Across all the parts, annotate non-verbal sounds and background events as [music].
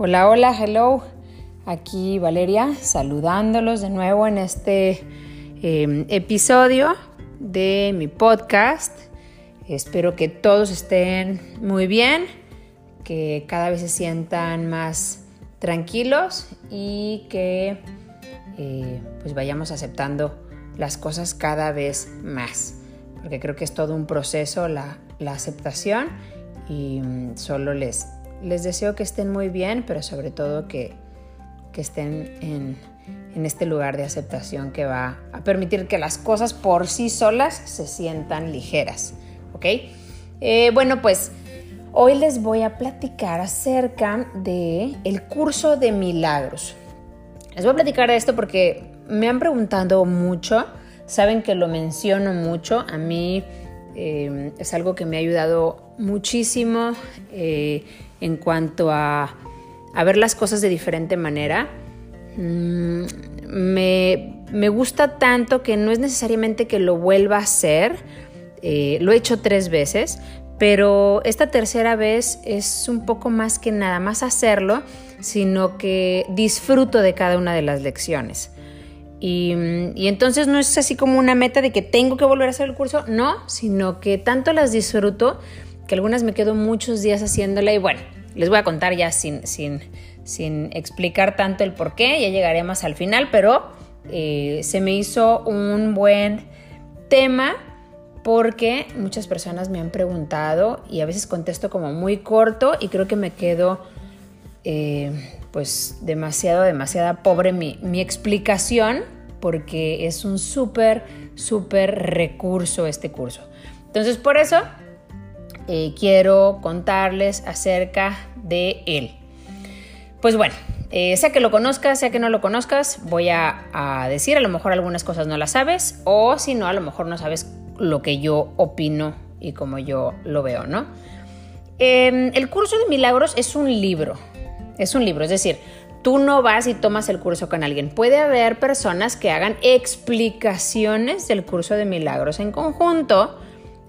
Hola, hola, hello. Aquí Valeria saludándolos de nuevo en este em, episodio de mi podcast. Espero que todos estén muy bien, que cada vez se sientan más tranquilos y que eh, pues vayamos aceptando las cosas cada vez más. Porque creo que es todo un proceso la, la aceptación y mm, solo les les deseo que estén muy bien, pero sobre todo que, estén en, este lugar de aceptación que va a permitir que las cosas por sí solas se sientan ligeras. ¿Ok? Eh, bueno, pues hoy les voy a platicar acerca de el curso de milagros. Les voy a platicar de esto porque me han preguntado mucho, saben que lo menciono mucho, a mí eh, es algo que me ha ayudado muchísimo. Eh, en cuanto a, ver las cosas de diferente manera. Mm, me, gusta tanto que no es necesariamente que lo vuelva a hacer. Eh, lo he hecho tres veces, pero esta tercera vez es un poco más que nada más hacerlo, sino que disfruto de cada una de las lecciones. Y, y, entonces no es así como una meta de que tengo que volver a hacer el curso, no, sino que tanto las disfruto que algunas me quedo muchos días haciéndola y bueno, les voy a contar ya sin, sin, sin explicar tanto el por qué, ya llegaré más al final, pero eh, se me hizo un buen tema porque muchas personas me han preguntado y a veces contesto como muy corto y creo que me quedo eh, pues demasiado, demasiada pobre mi, mi explicación porque es un súper, súper recurso este curso. Entonces por eso eh, quiero contarles acerca de él. Pues bueno, eh, sea que lo conozcas, sea que no lo conozcas, voy a, decir, a lo mejor algunas cosas no las sabes, o si no, a lo mejor no sabes lo que yo opino y como yo lo veo, ¿no? Em, el curso de milagros es un libro, es un libro, es decir, tú no vas y tomas el curso con alguien. Puede haber personas que hagan explicaciones del curso de milagros en conjunto,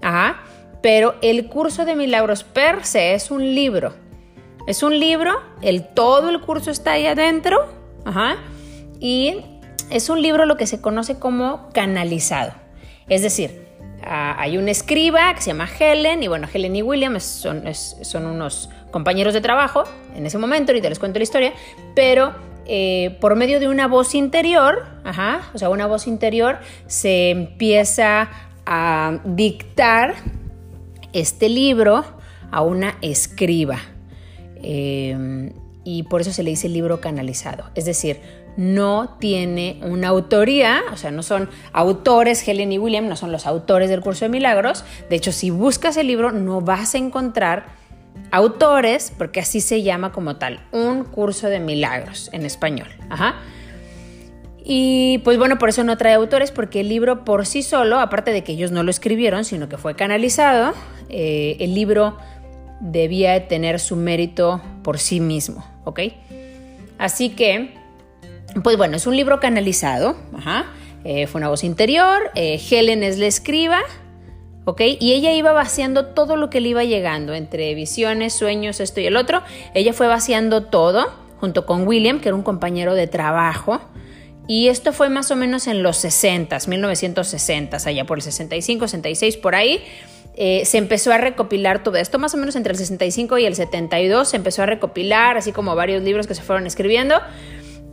ajá, pero el curso de milagros per se es un libro. Es un libro, el, todo el curso está ahí adentro, y es un libro lo que se conoce como canalizado. Es decir, hay un escriba que se llama Helen, y bueno, Helen y William son, unos compañeros de trabajo en ese momento, ahorita les cuento la historia, pero eh, por medio de una voz interior, o sea, una voz interior se empieza a dictar este libro a una escriba. Eh, y por eso se le dice libro canalizado. Es decir, no tiene una autoría, o sea, no son autores, Helen y William, no son los autores del curso de milagros. De hecho, si buscas el libro, no vas a encontrar autores, porque así se llama como tal, un curso de milagros en español. Ajá. Y pues bueno, por eso no trae autores, porque el libro por sí solo, aparte de que ellos no lo escribieron, sino que fue canalizado, eh, el libro debía tener su mérito por sí mismo, ¿ok? Así que, pues bueno, es un libro canalizado, eh, fue una voz interior, eh, Helen es la escriba, ¿ok? Y ella iba vaciando todo lo que le iba llegando, entre visiones, sueños, esto y el otro, ella fue vaciando todo, junto con William, que era un compañero de trabajo, y esto fue más o menos en los 60, 1960, allá por el 65, 66, por ahí. Eh, se empezó a recopilar todo esto, más o menos entre el 65 y el 72, se empezó a recopilar, así como varios libros que se fueron escribiendo.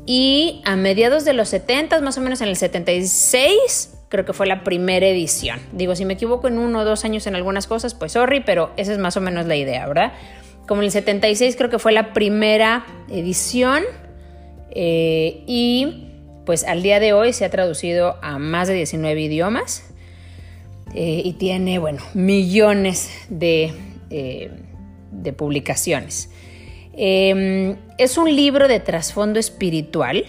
Y a mediados de los 70, más o menos en el 76, creo que fue la primera edición. Digo, si me equivoco en uno o dos años en algunas cosas, pues sorry, pero esa es más o menos la idea, ¿verdad? Como en el 76 creo que fue la primera edición. Eh, y pues al día de hoy se ha traducido a más de 19 idiomas eh, y tiene, bueno, millones de, eh, publicaciones. Em, es un libro de trasfondo espiritual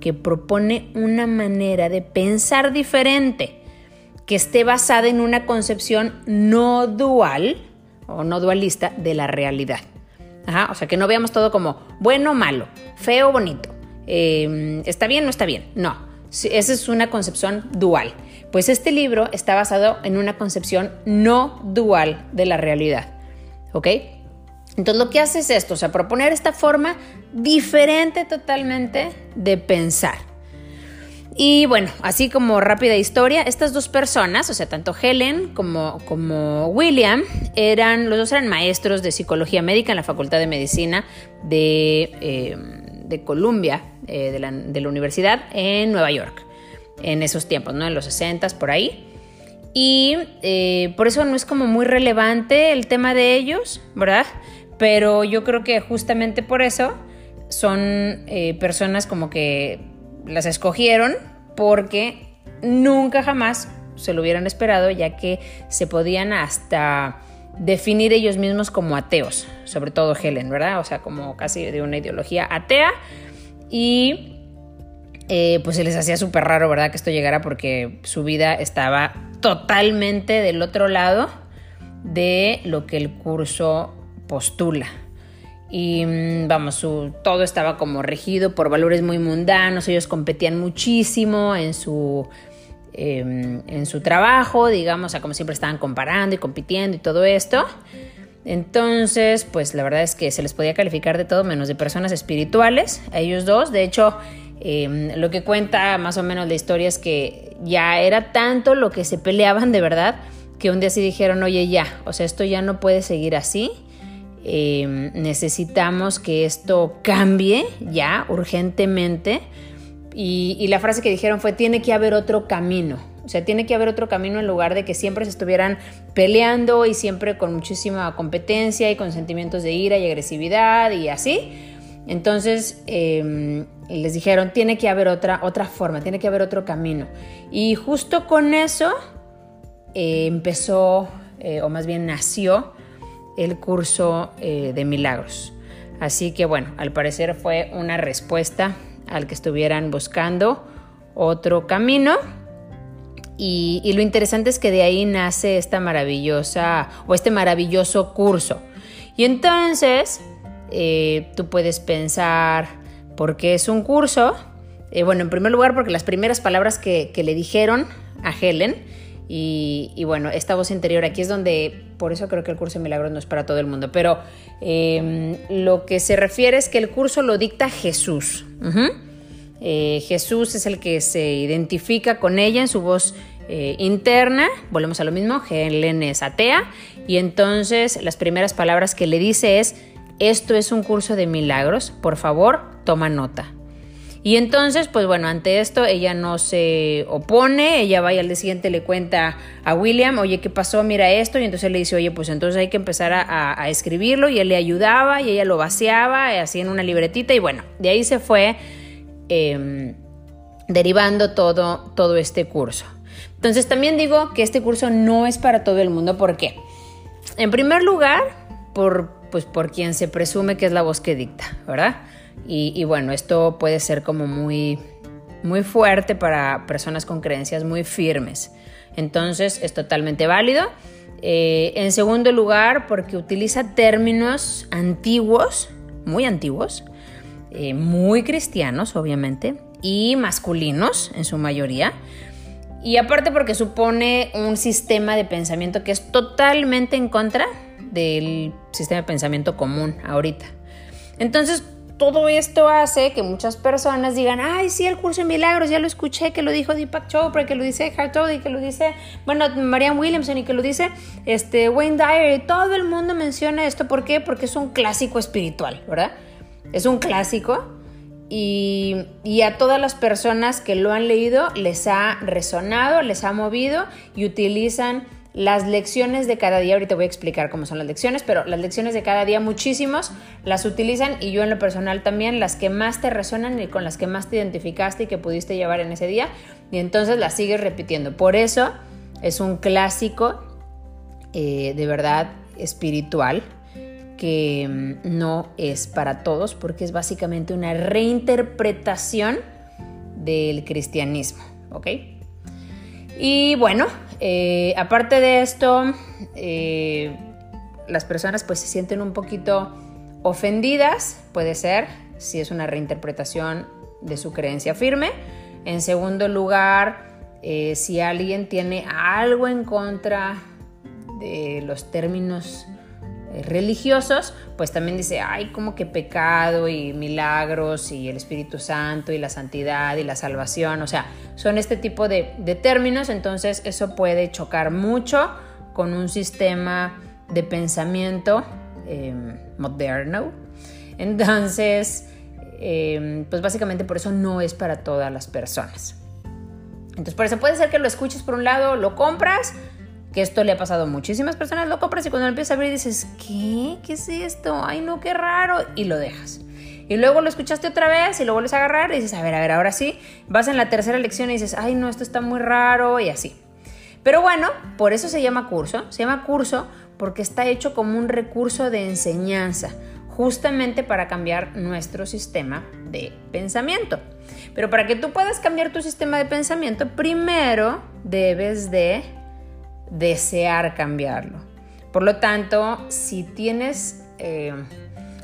que propone una manera de pensar diferente, que esté basada en una concepción no dual o no dualista de la realidad. o sea, que no veamos todo como bueno o malo, feo o bonito, Em, ¿está bien no está bien? No, esa es una concepción dual. Pues este libro está basado en una concepción no dual de la realidad. ¿Ok? Entonces lo que hace es esto, o sea, proponer esta forma diferente totalmente de pensar. Y bueno, así como rápida historia, estas dos personas, o sea, tanto Helen como, como William, eran, los dos eran maestros de psicología médica en la Facultad de Medicina de, eh, de Columbia, eh, de, la, de, la, universidad en Nueva York, en esos tiempos, ¿no? En los 60 por ahí. Y eh, por eso no es como muy relevante el tema de ellos, ¿verdad? Pero yo creo que justamente por eso son personas como que las escogieron porque nunca jamás se lo hubieran esperado, ya que se podían hasta definir ellos mismos como ateos, sobre todo Helen, ¿verdad? O sea, como casi de una ideología atea y eh, pues se les hacía súper raro, ¿verdad? Que esto llegara porque su vida estaba totalmente del otro lado de lo que el curso postula y mm, vamos, todo estaba como regido por valores muy mundanos, ellos competían muchísimo en su, em, en su trabajo, digamos, o sea, como siempre estaban comparando y compitiendo y todo esto. Entonces, pues la verdad es que se les podía calificar de todo menos de personas espirituales, a ellos dos. De hecho, em, lo que cuenta más o menos la historia es que ya era tanto lo que se peleaban de verdad que un día sí dijeron, oye ya, o sea, esto ya no puede seguir así Em, necesitamos que esto cambie ya urgentemente. Y, la frase que dijeron fue, tiene que haber otro camino. O sea, tiene que haber otro camino en lugar de que siempre se estuvieran peleando y siempre con muchísima competencia y con sentimientos de ira y agresividad y así. Entonces em, les dijeron, tiene que haber otra, otra forma, tiene que haber otro camino. Y justo con eso eh, empezó, eh, o más bien nació, el curso eh, de milagros. Así que bueno, al parecer fue una respuesta al que estuvieran buscando otro camino. Y, lo interesante es que de ahí nace esta maravillosa o este maravilloso curso. Y entonces eh, tú puedes pensar, ¿por qué es un curso? Eh, bueno, en primer lugar porque las primeras palabras que, le dijeron a Helen y, bueno, esta voz interior aquí es donde, por eso creo que el curso de milagros no es para todo el mundo, pero em, lo que se refiere es que el curso lo dicta Jesús. Eh, Jesús es el que se identifica con ella en su voz interna, volvemos a lo mismo, Helen es atea, y entonces las primeras palabras que le dice es, esto es un curso de milagros, por favor, toma nota. Y entonces, pues bueno, ante esto ella no se opone, ella va y al día siguiente le cuenta a William, oye, ¿qué pasó? Mira esto, y entonces le dice, oye, pues entonces hay que empezar a, escribirlo, y él le ayudaba, y ella lo vaciaba, así en una libretita, y bueno, de ahí se fue em, derivando todo, todo este curso. Entonces también digo que este curso no es para todo el mundo, ¿por qué? En primer lugar, por, pues por quien se presume que es la voz que dicta, ¿verdad? Y, bueno, esto puede ser como muy, muy fuerte para personas con creencias muy firmes. Entonces es totalmente válido. Eh, en segundo lugar, porque utiliza términos antiguos, muy antiguos, eh, muy cristianos, obviamente, y masculinos en su mayoría. Y aparte porque supone un sistema de pensamiento que es totalmente en contra del sistema de pensamiento común ahorita. Entonces, todo esto hace que muchas personas digan, ay, sí, el curso de milagros, ya lo escuché, que lo dijo Deepak Chopra, que lo dice y que lo dice, bueno, Marianne Williamson y que lo dice este, Wayne Dyer, todo el mundo menciona esto, ¿por qué? Porque es un clásico espiritual, ¿verdad? Es un clásico y, y a todas las personas que lo han leído les ha resonado, les ha movido y utilizan las lecciones de cada día, ahorita voy a explicar cómo son las lecciones, pero las lecciones de cada día muchísimos las utilizan y yo en lo personal también, las que más te resuenan y con las que más te identificaste y que pudiste llevar en ese día y entonces las sigues repitiendo. Por eso es un clásico eh, de verdad espiritual que mm, no es para todos porque es básicamente una reinterpretación del cristianismo, ¿ok? Y bueno, eh, aparte de esto, eh, las personas pues se sienten un poquito ofendidas, puede ser, si es una reinterpretación de su creencia firme. En segundo lugar, eh, si alguien tiene algo en contra de los términos religiosos, pues también dice, ay, como que pecado y milagros y el Espíritu Santo y la santidad y la salvación, o sea, son este tipo de, términos, entonces eso puede chocar mucho con un sistema de pensamiento em, moderno. Entonces, em, pues básicamente por eso no es para todas las personas. Entonces, por eso puede ser que lo escuches por un lado, lo compras, que esto le ha pasado a muchísimas personas, lo compras y cuando lo empiezas a ver dices, ¿qué? ¿Qué es esto? Ay, no, qué raro, y lo dejas. Y luego lo escuchaste otra vez y lo vuelves a agarrar y dices, a ver, a ver, ahora sí, vas en la tercera lección y dices, ay, no, esto está muy raro y así. Pero bueno, por eso se llama curso, se llama curso porque está hecho como un recurso de enseñanza, justamente para cambiar nuestro sistema de pensamiento. Pero para que tú puedas cambiar tu sistema de pensamiento, primero debes de desear cambiarlo. Por lo tanto, si tienes eh,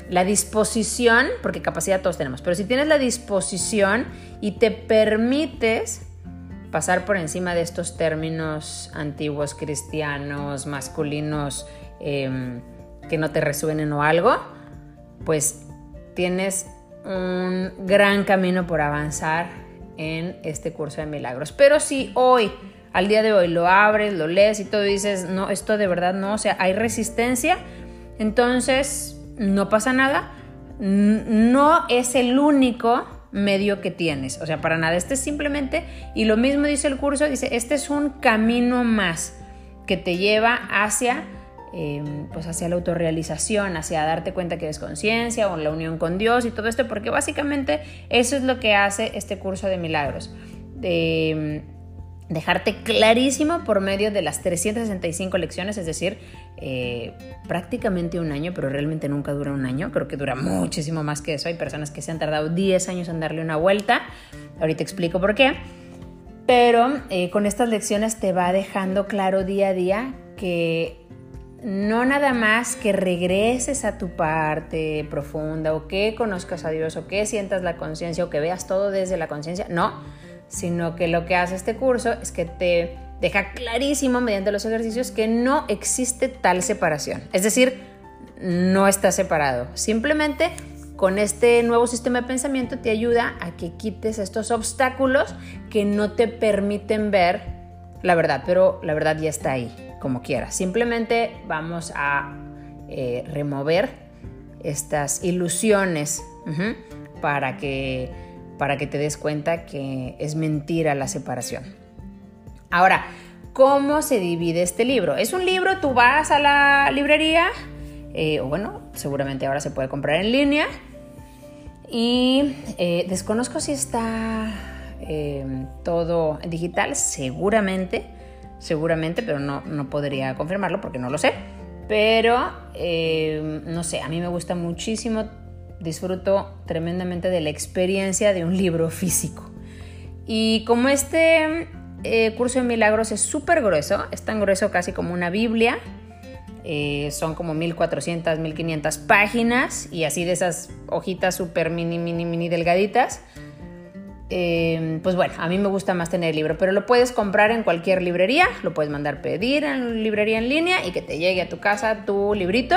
la disposición, porque capacidad todos tenemos, pero si tienes la disposición y te permites pasar por encima de estos términos antiguos cristianos, masculinos, em, que no te resuenen o algo, pues tienes un gran camino por avanzar en este curso de milagros. Pero si hoy al día de hoy lo abres, lo lees y todo dices, no, esto de verdad no, o sea, hay resistencia, entonces no pasa nada, no es el único medio que tienes, o sea, para nada, este es simplemente, y lo mismo dice el curso, dice, este es un camino más que te lleva hacia... Em, pues hacia la autorrealización, hacia darte cuenta que eres conciencia o la unión con Dios y todo esto, porque básicamente eso es lo que hace este curso de milagros. De, dejarte clarísimo por medio de las 365 lecciones, es decir, eh, prácticamente un año, pero realmente nunca dura un año, creo que dura muchísimo más que eso, hay personas que se han tardado 10 años en darle una vuelta, ahorita explico por qué, pero eh, con estas lecciones te va dejando claro día a día que no nada más que regreses a tu parte profunda o que conozcas a Dios o que sientas la conciencia o que veas todo desde la conciencia, no, sino que lo que hace este curso es que te deja clarísimo mediante los ejercicios que no existe tal separación. Es decir, no está separado. Simplemente con este nuevo sistema de pensamiento te ayuda a que quites estos obstáculos que no te permiten ver la verdad, pero la verdad ya está ahí, como quieras. Simplemente vamos a eh, remover estas ilusiones para que para que te des cuenta que es mentira la separación. Ahora, ¿cómo se divide este libro? Es un libro, tú vas a la librería, eh, o bueno, seguramente ahora se puede comprar en línea, y eh, desconozco si está eh, todo digital, seguramente, seguramente, pero no, no podría confirmarlo porque no lo sé. Pero, no sé, a mí me gusta muchísimo disfruto tremendamente de la experiencia de un libro [laughs] físico. Y como este eh, curso de milagros es súper grueso, es tan grueso casi como una Biblia, eh, son como 1400, 1500 páginas y así de esas hojitas súper mini, mini, mini delgaditas. Eh, pues bueno, a mí me gusta más tener el libro, pero lo puedes comprar en cualquier librería, lo puedes mandar pedir en librería en línea y que te llegue a tu casa tu librito,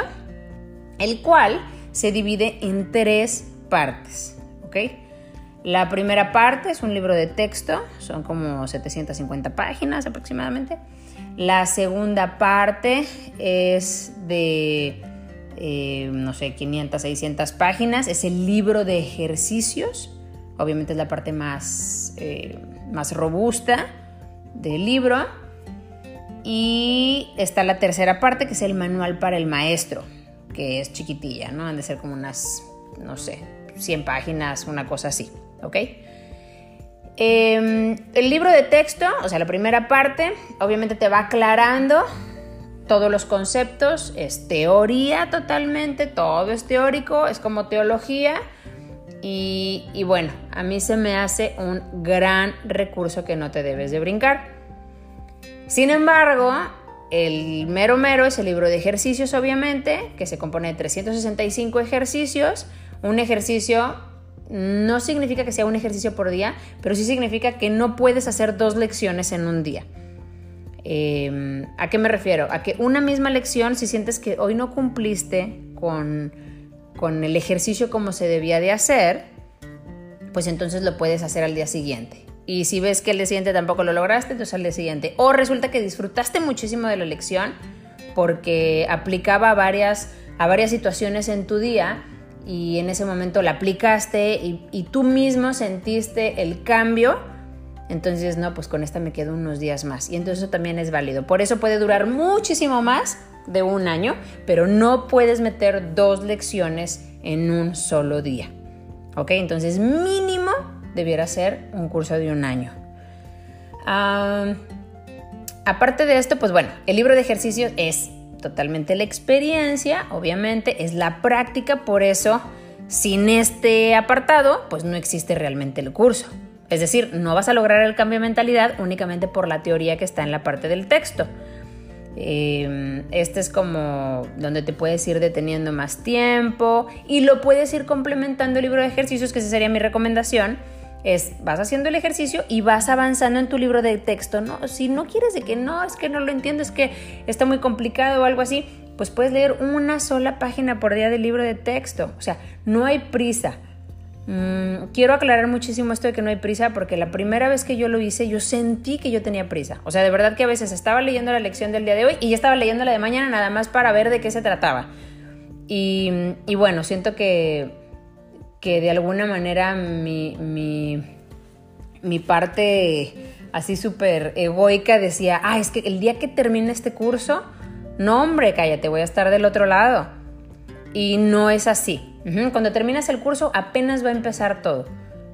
el cual se divide en tres partes. La primera parte es un libro de texto, son como 750 páginas aproximadamente. La segunda parte es de, eh, no sé, 500, 600 páginas, es el libro de ejercicios, obviamente es la parte más, eh, más robusta del libro. Y está la tercera parte, que es el manual para el maestro que es chiquitilla, ¿no? Han de ser como unas, no sé, 100 páginas, una cosa así, ¿ok? Em, el libro de texto, o sea, la primera parte, obviamente te va aclarando todos los conceptos, es teoría totalmente, todo es teórico, es como teología. Y, y, bueno, a mí se me hace un gran recurso que no te debes de brincar. Sin embargo, el mero mero es el libro de ejercicios, obviamente, que se compone de 365 ejercicios. Un ejercicio no significa que sea un ejercicio por día, pero sí significa que no puedes hacer dos lecciones en un día. Em, ¿A qué me refiero? A que una misma lección, si sientes que hoy no cumpliste con, con el ejercicio como se debía de hacer, pues entonces lo puedes hacer al día siguiente. Y si ves que el día siguiente tampoco lo lograste, entonces al día siguiente. O resulta que disfrutaste muchísimo de la lección porque aplicaba varias, a varias situaciones en tu día y en ese momento la aplicaste y, y tú mismo sentiste el cambio entonces, no, pues con esta me quedo unos días más. Y entonces eso también es válido. Por eso puede durar muchísimo más de un año, pero no puedes meter dos lecciones en un solo día. ¿Ok? Entonces, mínimo debiera ser un curso de un año. aparte de esto, pues bueno, el libro de ejercicios es totalmente la experiencia, obviamente, es la práctica, por eso sin este apartado, pues no existe realmente el curso. Es decir, no vas a lograr el cambio de mentalidad únicamente por la teoría que está en la parte del texto. Eh, este es como donde te puedes ir deteniendo más tiempo y lo puedes ir complementando el libro de ejercicios, que esa sería mi recomendación. Es, vas haciendo el ejercicio y vas avanzando en tu libro de texto. ¿no? Si no quieres de que no, es que no lo entiendo, es que está muy complicado o algo así, pues puedes leer una sola página por día del libro de texto. O sea, no hay prisa. Mm, quiero aclarar muchísimo esto de que no hay prisa porque la primera vez que yo lo hice yo sentí que yo tenía prisa. O sea, de verdad que a veces estaba leyendo la lección del día de hoy y ya estaba leyendo la de mañana nada más para ver de qué se trataba. Y, bueno, siento que, que de alguna manera mi, mi, parte así súper egoica decía, ah, es que el día que termine este curso, no hombre, cállate, voy a estar del otro lado. Y no es así. Cuando terminas el curso apenas va a empezar todo.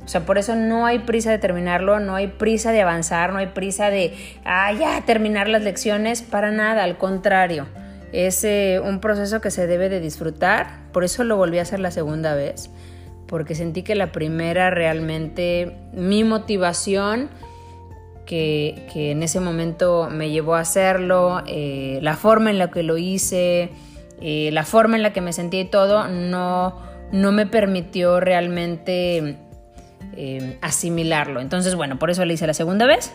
O sea, por eso no hay prisa de terminarlo, no hay prisa de avanzar, no hay prisa de, ah, ya, terminar las lecciones, para nada, al contrario. Es eh, un proceso que se debe de disfrutar, por eso lo volví a hacer la segunda vez, porque sentí que la primera realmente, mi motivación, que, en ese momento me llevó a hacerlo, eh, la forma en la que lo hice, eh, la forma en la que me sentí y todo no, no me permitió realmente eh, asimilarlo. Entonces, bueno, por eso le hice la segunda vez.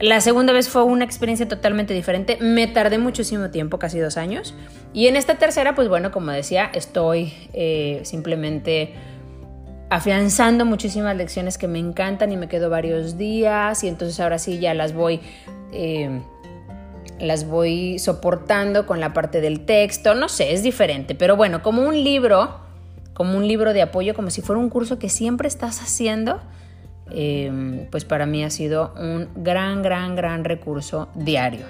La segunda vez fue una experiencia totalmente diferente. Me tardé muchísimo tiempo, casi dos años. Y en esta tercera, pues bueno, como decía, estoy simplemente afianzando muchísimas lecciones que me encantan y me quedo varios días y entonces ahora sí ya las voy las voy soportando con la parte del texto, no sé, es diferente, pero bueno, como un libro, como un libro de apoyo, como si fuera un curso que siempre estás haciendo, em, pues para mí ha sido un gran, gran, gran recurso diario.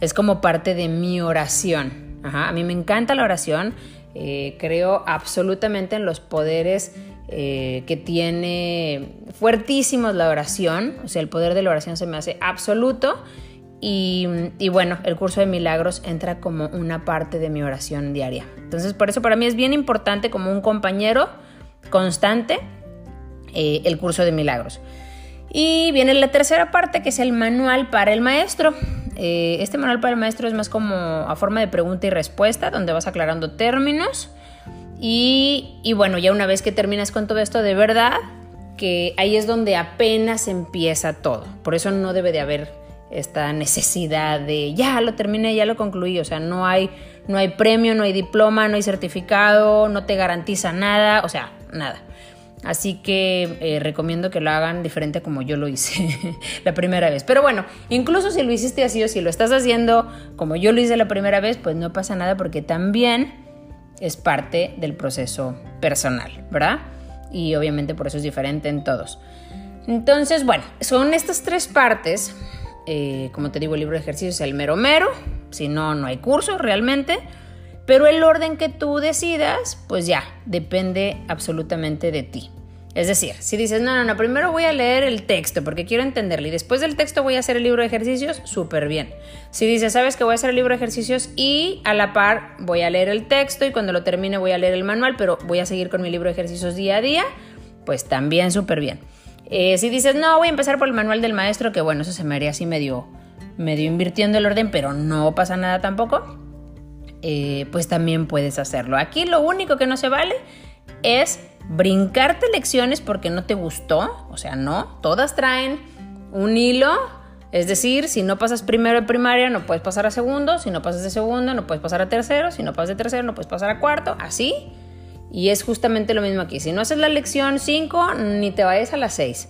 Es como parte de mi oración. a mí me encanta la oración, eh, creo absolutamente en los poderes eh, que tiene fuertísimos la oración, o sea, el poder de la oración se me hace absoluto y, bueno, el curso de milagros entra como una parte de mi oración diaria. Entonces, por eso para mí es bien importante como un compañero constante eh, el curso de milagros. Y viene la tercera parte, que es el manual para el maestro. Eh, este manual para el maestro es más como a forma de pregunta y respuesta, donde vas aclarando términos. Y, bueno, ya una vez que terminas con todo esto, de verdad que ahí es donde apenas empieza todo. Por eso no debe de haber esta necesidad de ya lo terminé, ya lo concluí, o sea, no hay, no hay premio, no hay diploma, no hay certificado, no te garantiza nada, o sea, nada. Así que eh, recomiendo que lo hagan diferente como yo lo hice [laughs] la primera vez. Pero bueno, incluso si lo hiciste así o si lo estás haciendo como yo lo hice la primera vez, pues no pasa nada porque también es parte del proceso personal, ¿verdad? Y obviamente por eso es diferente en todos. Entonces, bueno, son estas tres partes eh, como te digo, el libro de ejercicios es el mero mero, si no, no hay curso realmente. Pero el orden que tú decidas, pues ya, depende absolutamente de ti. Es decir, si dices, no, no, no, primero voy a leer el texto porque quiero entenderlo y después del texto voy a hacer el libro de ejercicios, súper bien. Si dices, sabes que voy a hacer el libro de ejercicios y a la par voy a leer el texto y cuando lo termine voy a leer el manual, pero voy a seguir con mi libro de ejercicios día a día, pues también súper bien. Eh, si dices, no, voy a empezar por el manual del maestro, que bueno, eso se me haría así medio, medio invirtiendo el orden, pero no pasa nada tampoco, eh, pues también puedes hacerlo. Aquí lo único que no se vale es brincarte lecciones porque no te gustó, o sea, no, todas traen un hilo Es decir, si no pasas primero de primaria, no puedes pasar a segundo, si no pasas de segundo, no puedes pasar a tercero, si no pasas de tercero, no puedes pasar a cuarto, así. Y es justamente lo mismo aquí. Si no haces la lección 5, ni te vayas a las 6.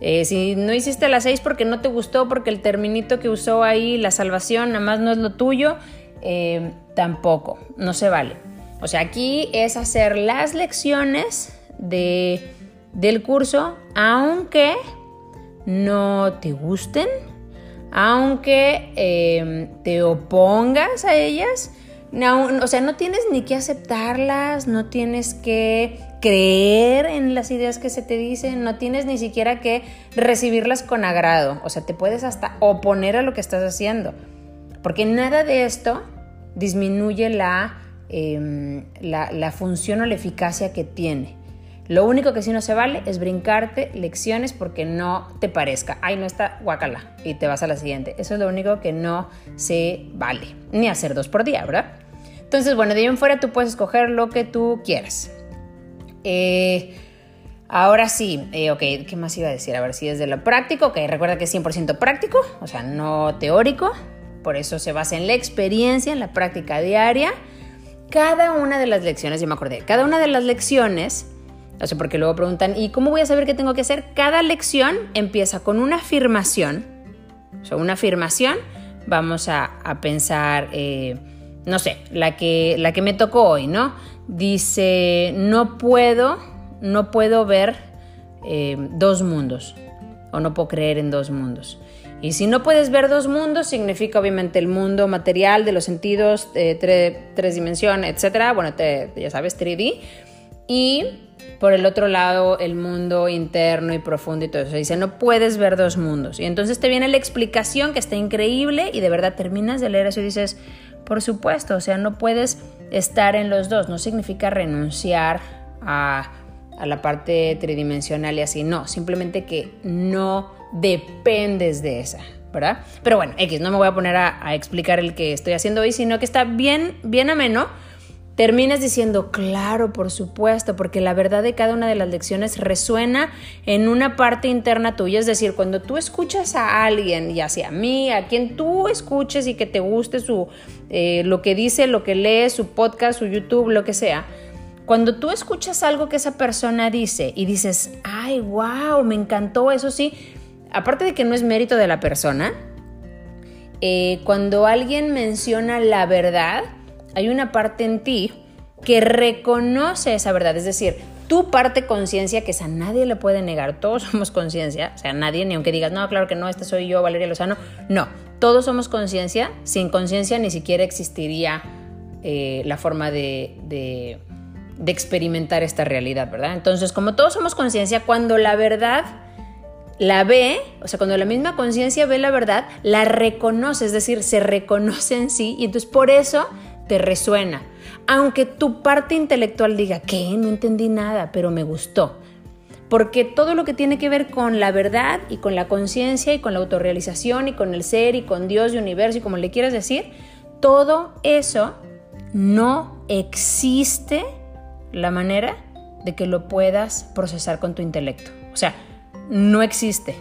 Eh, si no hiciste las 6 porque no te gustó, porque el terminito que usó ahí, la salvación, nada más no es lo tuyo, eh, tampoco, no se vale. O sea, aquí es hacer las lecciones de, del curso, aunque no te gusten, aunque eh, te opongas a ellas. o sea, no tienes ni que aceptarlas, no tienes que creer en las ideas que se te dicen, no tienes ni siquiera que recibirlas con agrado, o sea, te puedes hasta oponer a lo que estás haciendo, porque nada de esto disminuye la, em, la, función o la eficacia que tiene. Lo único que sí no se vale es brincarte lecciones porque no te parezca. Ay, no está guacala y te vas a la siguiente. Eso es lo único que no se vale. Ni hacer dos por día, ¿verdad? Entonces, bueno, de ahí en fuera tú puedes escoger lo que tú quieras. Eh, ahora sí, eh, ¿qué más iba a decir? A ver si es de lo práctico. Ok, recuerda que es 100% práctico, o sea, no teórico. Por eso se basa en la experiencia, en la práctica diaria. Cada una de las lecciones, yo me acordé, cada una de las lecciones, no sé, porque luego preguntan, ¿y cómo voy a saber qué tengo que hacer? Cada lección empieza con una afirmación. O sea, una afirmación, vamos a, pensar, eh, no sé, la que, la que me tocó hoy, ¿no? dice, no puedo, no puedo ver eh, dos mundos, o no puedo creer en dos mundos. Y si no puedes ver dos mundos, significa obviamente el mundo material de los sentidos, tres dimensiones, etc. Bueno, ya sabes, 3D. Y por el otro lado, el mundo interno y profundo y todo eso. Dice, no puedes ver dos mundos. Y entonces te viene la explicación que está increíble y de verdad terminas de leer eso y dices, por supuesto, o sea, no puedes estar en los dos, no significa renunciar a, la parte tridimensional y así, no, simplemente que no dependes de esa, ¿verdad? Pero bueno, X, no me voy a poner a, explicar el que estoy haciendo hoy, sino que está bien, bien ameno terminas diciendo, claro, por supuesto, porque la verdad de cada una de las lecciones resuena en una parte interna tuya. Es decir, cuando tú escuchas a alguien, ya sea a mí, a quien tú escuches y que te guste su, eh, lo que dice, lo que lee, su podcast, su YouTube, lo que sea, cuando tú escuchas algo que esa persona dice y dices, ay, wow, me encantó, eso sí, aparte de que no es mérito de la persona, eh, cuando alguien menciona la verdad, hay una parte en ti que reconoce esa verdad, es decir, tu parte conciencia, que a nadie le puede negar, todos [laughs] somos conciencia, o sea, nadie, ni aunque digas, no, claro que no, este soy yo, Valeria Lozano, no, todos somos conciencia, sin conciencia ni siquiera existiría eh, la forma de, de experimentar esta realidad, ¿verdad? Entonces, como todos somos conciencia, cuando la verdad la ve, o sea, cuando la misma conciencia ve la verdad, la reconoce, es decir, se reconoce en sí, y entonces por eso te resuena. Aunque tu parte intelectual diga que no entendí nada, pero me gustó. Porque todo lo que tiene que ver con la verdad y con la conciencia y con la autorrealización y con el ser y con Dios y universo y como le quieras decir, todo eso no existe la manera de que lo puedas procesar con tu intelecto. O sea, no existe.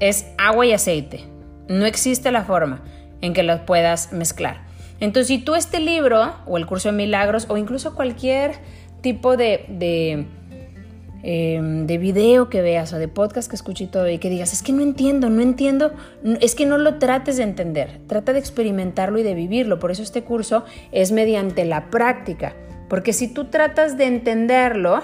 Es agua y aceite. No existe la forma en que lo puedas mezclar. Entonces, si tú este libro, o el curso de milagros, o incluso cualquier tipo de, de, em, de video que veas o de podcast que escuches todo, y que digas, es que no entiendo, no entiendo, es que no lo trates de entender, trata de experimentarlo y de vivirlo. Por eso este curso es mediante la práctica, porque si tú tratas de entenderlo,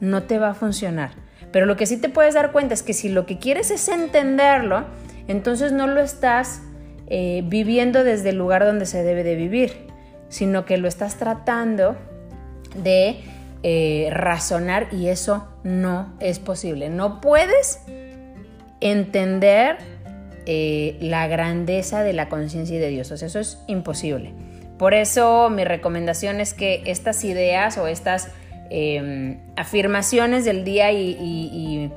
no te va a funcionar. Pero lo que sí te puedes dar cuenta es que si lo que quieres es entenderlo, entonces no lo estás eh, viviendo desde el lugar donde se debe de vivir, sino que lo estás tratando de eh, razonar y eso no es posible. No puedes entender eh, la grandeza de la conciencia de Dios. O sea, eso es imposible. Por eso mi recomendación es que estas ideas o estas em, afirmaciones del día y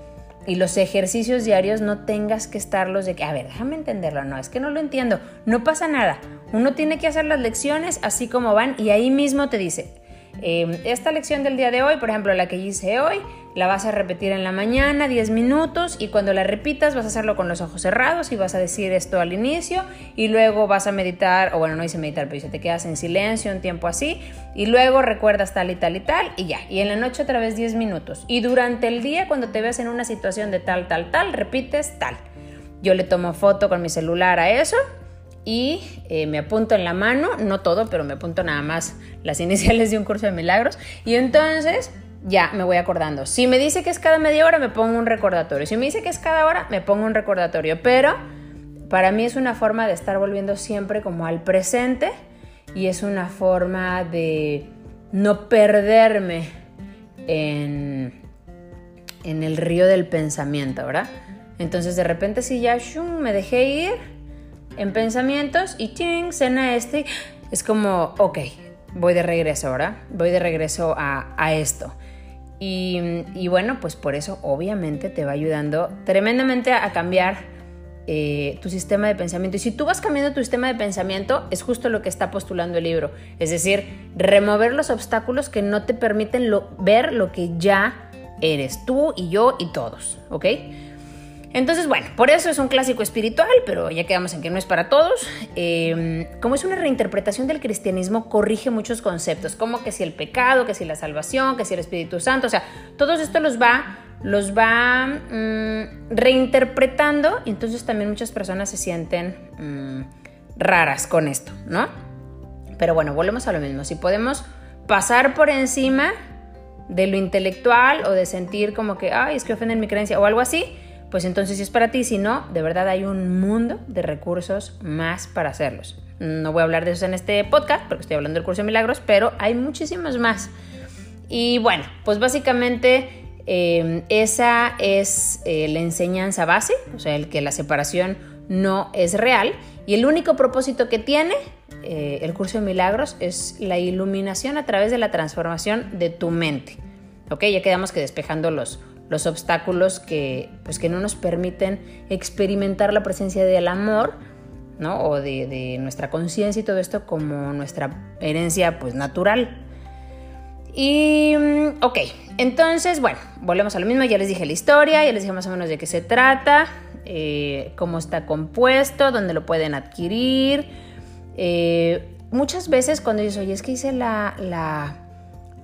y los ejercicios diarios no tengas que estarlos de que, a ver, déjame entenderlo, no, es que no lo entiendo, no pasa nada. Uno tiene que hacer las lecciones así como van y ahí mismo te dice, em, esta lección del día de hoy, por ejemplo, la que hice hoy, la vas a repetir en la mañana 10 minutos y cuando la repitas vas a hacerlo con los ojos cerrados y vas a decir esto al inicio y luego vas a meditar, o bueno, no dice meditar, pero te quedas en silencio un tiempo así y luego recuerdas tal y tal y tal y ya. Y en la noche otra vez 10 minutos. Y durante el día cuando te veas en una situación de tal, tal, tal, repites tal. Yo le tomo foto con mi celular a eso y eh, me apunto en la mano, no todo, pero me apunto nada más las [laughs] iniciales de un curso de milagros. Y entonces ya me voy acordando. Si me dice que es cada media hora, me pongo un recordatorio. Si me dice que es cada hora, me pongo un recordatorio. Pero para mí es una forma de estar volviendo siempre como al presente y es una forma de no perderme en, en el río del pensamiento, ¿verdad? Entonces de repente si ya me dejé ir en pensamientos y ching, cena este, es como, ok, voy de regreso, ¿verdad? Voy de regreso a, a esto. Y, bueno, pues por eso obviamente te va ayudando tremendamente a, cambiar eh, tu sistema de pensamiento. Y si tú vas cambiando tu sistema de pensamiento, es justo lo que está postulando el libro. Es decir, remover los obstáculos que no te permiten ver lo que ya eres, tú y yo y todos, ¿ok? Entonces, bueno, por eso es un clásico espiritual, pero ya quedamos en que no es para todos. Em, como es una reinterpretación del cristianismo, corrige muchos conceptos, como que si el pecado, que si la salvación, que si el Espíritu Santo, o sea, todo esto los va, los va mm, reinterpretando y entonces también muchas personas se sienten mm, raras con esto, ¿no? Pero bueno, volvemos a lo mismo. Si podemos pasar por encima de lo intelectual o de sentir como que, ay, es que ofenden mi creencia o algo así, pues entonces si es para ti, si no, de verdad hay un mundo de recursos más para hacerlos. No voy a hablar de eso en este podcast porque estoy hablando del curso de milagros, pero hay muchísimos más. Y bueno, pues básicamente em, esa es eh, la enseñanza base, o sea, el que la separación no es real y el único propósito que tiene eh, el curso de milagros es la iluminación a través de la transformación de tu mente. Ok, ya quedamos que despejando los, los obstáculos que, pues, que no nos permiten experimentar la presencia del amor, ¿no? O de, nuestra conciencia y todo esto como nuestra herencia, pues, natural. Y, mm, ok, entonces, bueno, volvemos a lo mismo, ya les dije la historia, ya les dije más o menos de qué se trata, eh, cómo está compuesto, dónde lo pueden adquirir. Eh, muchas veces cuando dices, oye, es que hice la, la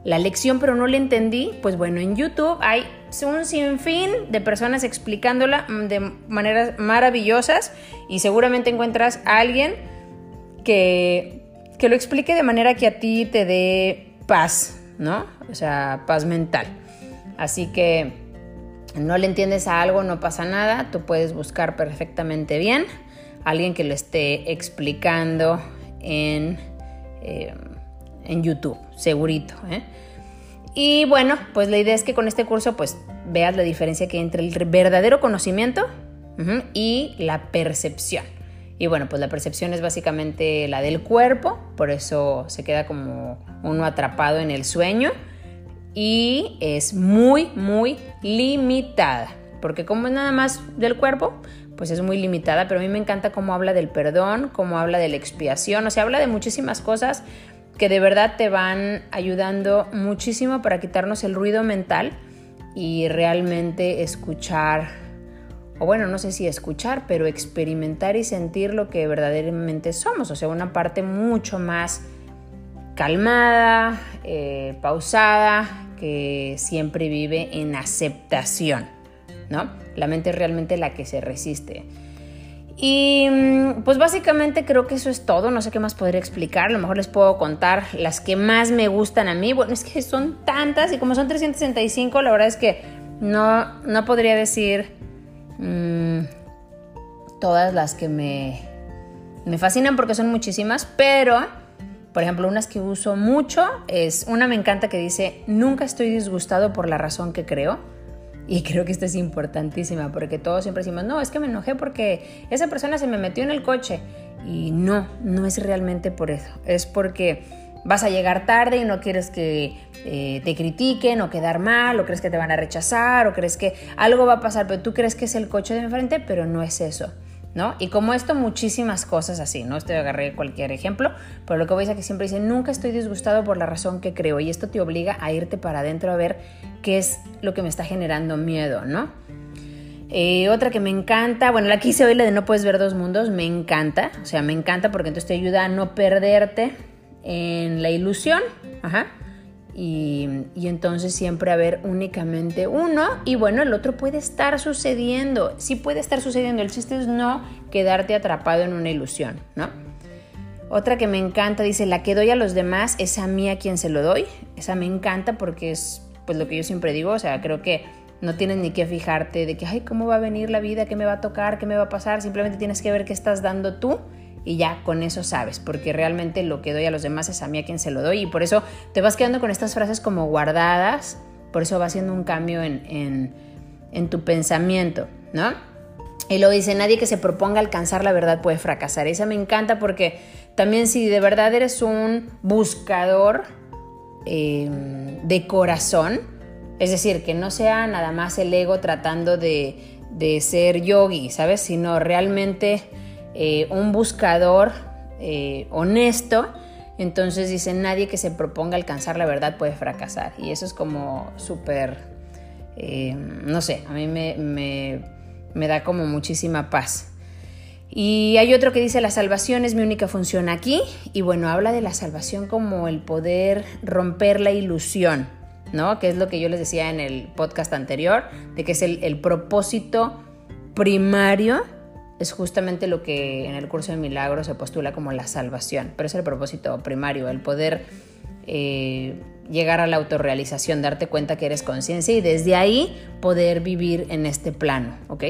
la lección pero no la entendí, pues bueno, en YouTube hay un sinfín de personas explicándola de maneras maravillosas y seguramente encuentras a alguien que, que lo explique de manera que a ti te dé paz, ¿no? O sea, paz mental. Así que no le entiendes a algo, no pasa nada, tú puedes buscar perfectamente bien a alguien que lo esté explicando en... Eh, en YouTube, segurito. ¿eh? Y bueno, pues la idea es que con este curso pues veas la diferencia que hay entre el verdadero conocimiento y la percepción. Y bueno, pues la percepción es básicamente la del cuerpo, por eso se queda como uno atrapado en el sueño y es muy, muy limitada, porque como es nada más del cuerpo, pues es muy limitada, pero a mí me encanta cómo habla del perdón, cómo habla de la expiación, o sea, habla de muchísimas cosas que de verdad te van ayudando muchísimo para quitarnos el ruido mental y realmente escuchar, o bueno, no sé si escuchar, pero experimentar y sentir lo que verdaderamente somos, o sea, una parte mucho más calmada, eh, pausada, que siempre vive en aceptación, ¿no? La mente es realmente la que se resiste. Y mm, pues básicamente creo que eso es todo, no sé qué más podría explicar, a lo mejor les puedo contar las que más me gustan a mí, bueno, es que son tantas y como son 365, la verdad es que no, no podría decir mm, todas las que me, me fascinan porque son muchísimas, pero por ejemplo unas que uso mucho es, una me encanta que dice, nunca estoy disgustado por la razón que creo y creo que esta es importantísima porque todos siempre decimos, no, es que me enojé porque esa persona se me metió en el coche. Y no, no es realmente por eso. Es porque vas a llegar tarde y no quieres que eh, te critiquen o quedar mal, o crees que te van a rechazar, o crees que algo va a pasar, pero tú crees que es el coche de enfrente, pero no es eso. ¿No? Y como esto, muchísimas cosas así, ¿no? Estoy agarré cualquier ejemplo, pero lo que voy a decir que siempre dice, nunca estoy disgustado por la razón que creo, y esto te obliga a irte para adentro a ver qué es lo que me está generando miedo, ¿no? Eh, otra que me encanta, bueno, la quise hoy la de no puedes ver dos mundos, me encanta, o sea, me encanta porque entonces te ayuda a no perderte en la ilusión, ajá, y, entonces siempre haber únicamente uno y bueno, el otro puede estar sucediendo, sí puede estar sucediendo, el chiste es no quedarte atrapado en una ilusión, ¿no? Otra que me encanta dice, la que doy a los demás es a mí a quien se lo doy, esa me encanta porque es pues lo que yo siempre digo, o sea, creo que no tienes ni que fijarte de que, ay, ¿cómo va a venir la vida? ¿Qué me va a tocar? ¿Qué me va a pasar? Simplemente tienes que ver qué estás dando tú y ya con eso sabes, porque realmente lo que doy a los demás es a mí a quien se lo doy y por eso te vas quedando con estas frases como guardadas, por eso va haciendo un cambio en, en, tu pensamiento, ¿no? Y lo dice, nadie que se proponga alcanzar la verdad puede fracasar. Esa me encanta porque también si de verdad eres un buscador em, de corazón, es decir, que no sea nada más el ego tratando de, de ser yogi, ¿sabes? Sino realmente eh, un buscador eh, honesto, entonces dice, nadie que se proponga alcanzar la verdad puede fracasar. Y eso es como súper, eh, no sé, a mí me, me, da como muchísima paz. Y hay otro que dice, la salvación es mi única función aquí. Y bueno, habla de la salvación como el poder romper la ilusión, ¿no? Que es lo que yo les decía en el podcast anterior, de que es el, el propósito primario es justamente lo que en el curso de milagros se postula como la salvación, pero es el propósito primario, el poder eh, llegar a la autorrealización, darte cuenta que eres conciencia y desde ahí poder vivir en este plano, ¿ok?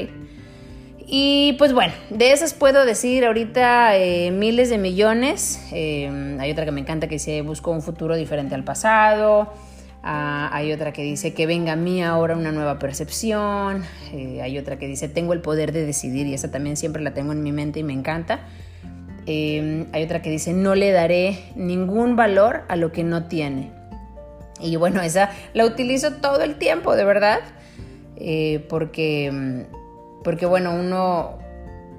Y pues bueno, de esas puedo decir ahorita eh, miles de millones. Eh, hay otra que me encanta que dice busco un futuro diferente al pasado. Ah, hay otra que dice que venga a mí ahora una nueva percepción. Eh, hay otra que dice tengo el poder de decidir y esa también siempre la tengo en mi mente y me encanta. Em, hay otra que dice no le daré ningún valor a lo que no tiene. Y bueno, esa la utilizo todo el tiempo, de verdad. Eh, porque, porque bueno, uno,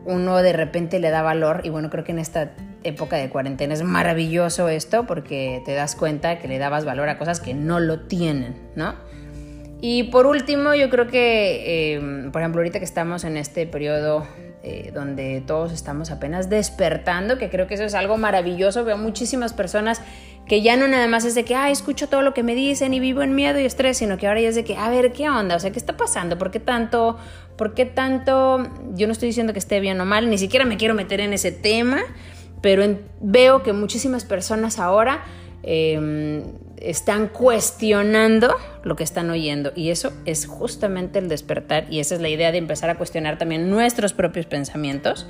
uno de repente le da valor y bueno, creo que en esta época de cuarentena es maravilloso esto porque te das cuenta que le dabas valor a cosas que no lo tienen, ¿no? Y por último, yo creo que, em, por ejemplo, ahorita que estamos en este periodo eh, donde todos estamos apenas despertando, que creo que eso es algo maravilloso, veo muchísimas personas que ya no nada más es de que, ah, escucho todo lo que me dicen y vivo en miedo y estrés, sino que ahora ya es de que, a ver, ¿qué onda? O sea, ¿qué está pasando? ¿Por qué tanto? ¿Por qué tanto? Yo no estoy diciendo que esté bien o mal, ni siquiera me quiero meter en ese tema, pero veo que muchísimas personas ahora em, están cuestionando lo que están oyendo y eso es justamente el despertar y esa es la idea de empezar a cuestionar también nuestros propios pensamientos.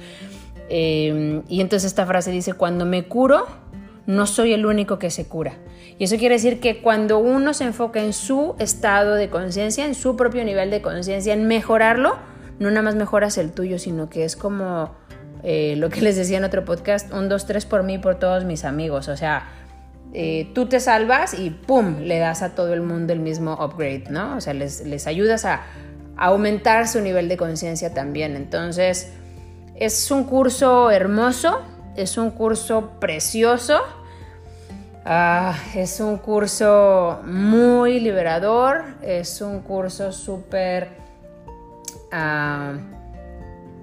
Em, y entonces esta frase dice, cuando me curo, no soy el único que se cura. Y eso quiere decir que cuando uno se enfoca en su estado de conciencia, en su propio nivel de conciencia, en mejorarlo, no nada más mejoras el tuyo, sino que es como eh, lo que les decía en otro podcast, un, dos, tres por mí, por todos mis amigos. O sea, eh, tú te salvas y ¡pum! le das a todo el mundo el mismo upgrade, ¿no? O sea, les, les ayudas a, aumentar su nivel de conciencia también. Entonces, es un curso hermoso, es un curso precioso. Ah, es un curso muy liberador, es un curso súper ah,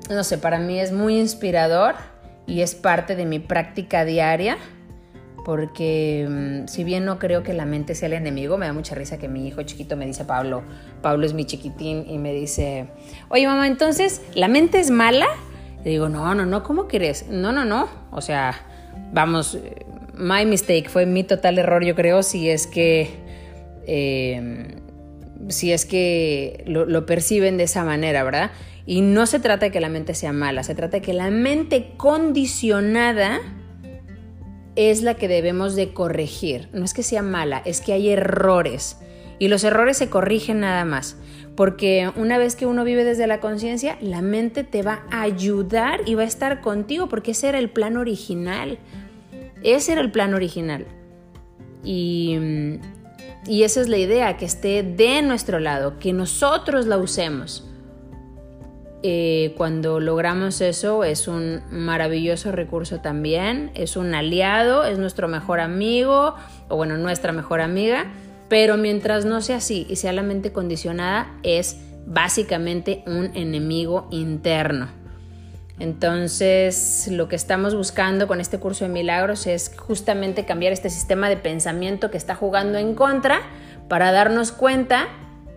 no sé, para mí es muy inspirador y es parte de mi práctica diaria porque mm, si bien no creo que la mente sea el enemigo, me da mucha risa que mi hijo chiquito me dice Pablo, Pablo es mi chiquitín y me dice, oye mamá, entonces, ¿la mente es mala? Le digo, no, no, no, ¿cómo crees? No, no, no, o sea, vamos, my mistake, fue mi total error, yo creo, si es que, eh, si es que lo, lo perciben de esa manera, ¿verdad? Y no se trata de que la mente sea mala, se trata de que la mente condicionada es la que debemos de corregir. No es que sea mala, es que hay errores. Y los errores se corrigen nada más. Porque una vez que uno vive desde la conciencia, la mente te va a ayudar y va a estar contigo, porque ese era el plan original. Ese era el plan original. Y, y esa es la idea, que esté de nuestro lado, que nosotros la usemos. Eh, cuando logramos eso es un maravilloso recurso también, es un aliado, es nuestro mejor amigo o bueno, nuestra mejor amiga, pero mientras no sea así y sea la mente condicionada es básicamente un enemigo interno. Entonces, lo que estamos buscando con este curso de milagros es justamente cambiar este sistema de pensamiento que está jugando en contra para darnos cuenta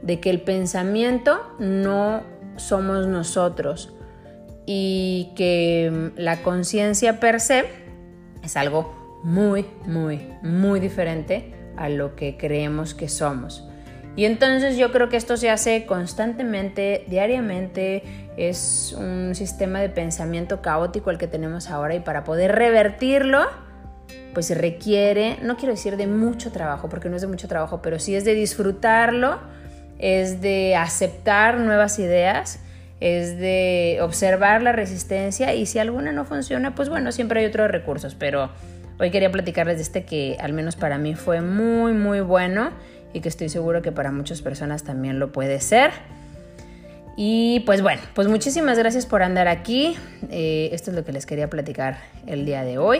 de que el pensamiento no somos nosotros y que mm, la conciencia per se es algo muy, muy, muy diferente a lo que creemos que somos. Y entonces yo creo que esto se hace constantemente, diariamente, es un sistema de pensamiento caótico el que tenemos ahora y para poder revertirlo, pues requiere, no quiero decir de mucho trabajo, porque no es de mucho trabajo, pero sí es de disfrutarlo, es de aceptar nuevas ideas, es de observar la resistencia y si alguna no funciona, pues bueno, siempre hay otros recursos, pero hoy quería platicarles de este que al menos para mí fue muy, muy bueno y que estoy seguro que para muchas personas también lo puede ser. Y pues bueno, pues muchísimas gracias por andar aquí. Eh, esto es lo que les quería platicar el día de hoy.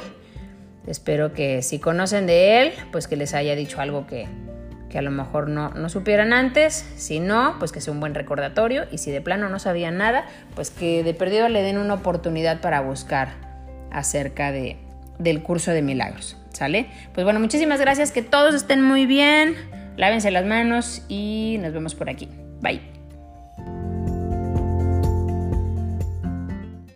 Espero que si conocen de él, pues que les haya dicho algo que, que a lo mejor no, no, supieran antes. Si no, pues que sea un buen recordatorio. Y si de plano no sabían nada, pues que de perdido le den una oportunidad para buscar acerca de, del curso de milagros. ¿Sale? Pues bueno, muchísimas gracias. Que todos estén muy bien lávense las manos y nos vemos por aquí. Bye.